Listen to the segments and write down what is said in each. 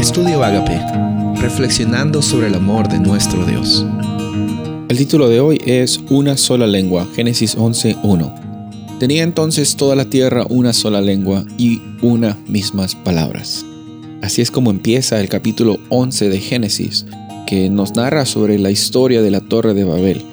Estudio Agape, reflexionando sobre el amor de nuestro Dios. El título de hoy es Una sola lengua, Génesis 11.1. Tenía entonces toda la tierra una sola lengua y una mismas palabras. Así es como empieza el capítulo 11 de Génesis, que nos narra sobre la historia de la Torre de Babel.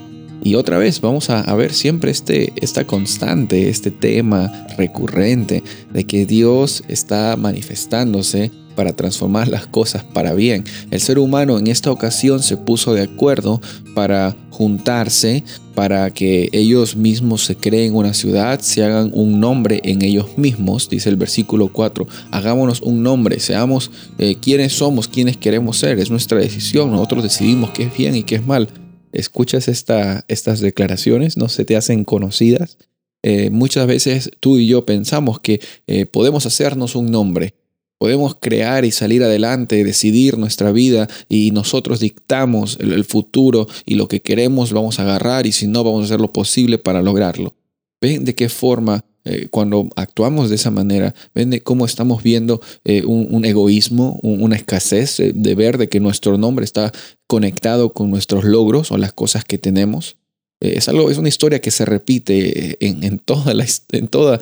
Y otra vez vamos a, ver siempre este, esta constante, este tema recurrente de que Dios está manifestándose para transformar las cosas para bien. El ser humano en esta ocasión se puso de acuerdo para juntarse, para que ellos mismos se creen una ciudad, se hagan un nombre en ellos mismos, dice el versículo 4, hagámonos un nombre, seamos eh, quienes somos, quienes queremos ser, es nuestra decisión, nosotros decidimos qué es bien y qué es mal. Escuchas esta, estas declaraciones, no se te hacen conocidas. Eh, muchas veces tú y yo pensamos que eh, podemos hacernos un nombre, podemos crear y salir adelante, decidir nuestra vida y nosotros dictamos el, futuro y lo que queremos vamos a agarrar y si no vamos a hacer lo posible para lograrlo. ¿Ven de qué forma eh, cuando actuamos de esa manera, ven de cómo estamos viendo eh, un, egoísmo, una escasez eh, de ver de que nuestro nombre está conectado con nuestros logros o las cosas que tenemos. es, algo, es una historia que se repite en, toda, la, en toda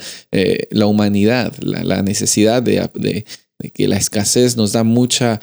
la humanidad, la, necesidad de, que la escasez nos da mucha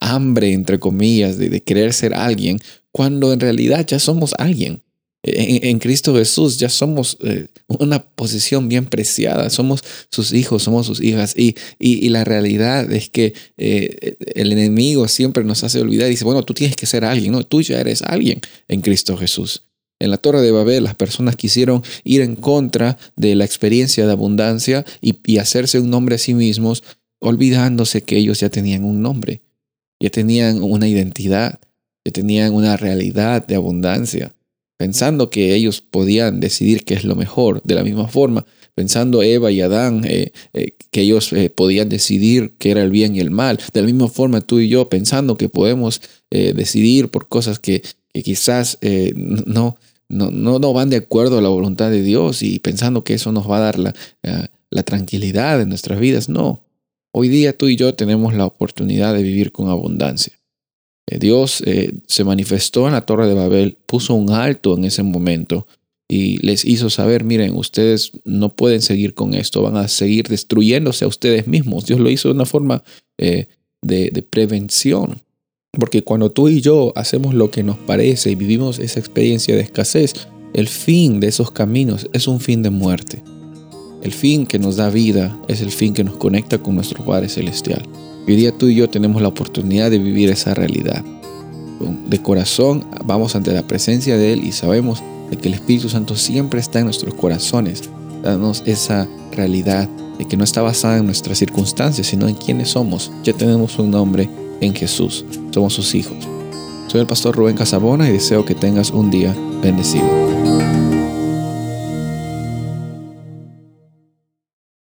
hambre, entre comillas, de, querer ser alguien, cuando en realidad ya somos alguien. En, Cristo Jesús ya somos eh, una posición bien preciada, somos sus hijos, somos sus hijas y, y, la realidad es que eh, el enemigo siempre nos hace olvidar y dice, bueno, tú tienes que ser alguien, no, tú ya eres alguien en Cristo Jesús. En la Torre de Babel las personas quisieron ir en contra de la experiencia de abundancia y hacerse un nombre a sí mismos, olvidándose que ellos ya tenían un nombre, ya tenían una identidad, ya tenían una realidad de abundancia pensando que ellos podían decidir qué es lo mejor. De la misma forma, pensando Eva y Adán eh, eh, que ellos eh, podían decidir qué era el bien y el mal. De la misma forma, tú y yo, pensando que podemos decidir por cosas que, quizás no, no, no, van de acuerdo a la voluntad de Dios y pensando que eso nos va a dar la, la tranquilidad en nuestras vidas. No. Hoy día tú y yo tenemos la oportunidad de vivir con abundancia. Eh, Dios eh, se manifestó en la Torre de Babel, puso un alto en ese momento y les hizo saber, miren, ustedes no pueden seguir con esto, van a seguir destruyéndose a ustedes mismos. Dios lo hizo de una forma eh, de, de prevención. Porque cuando tú y yo hacemos lo que nos parece y vivimos esa experiencia de escasez, el fin de esos caminos es un fin de muerte. El fin que nos da vida es el fin que nos conecta con nuestro Padre Celestial. Hoy día tú y yo tenemos la oportunidad de vivir esa realidad. De corazón vamos ante la presencia de Él y sabemos que el Espíritu Santo siempre está en nuestros corazones, dándonos esa realidad de que no está basada en nuestras circunstancias, sino en quiénes somos. Ya tenemos un nombre en Jesús, somos sus hijos. Soy el pastor Rubén Casabona y deseo que tengas un día bendecido.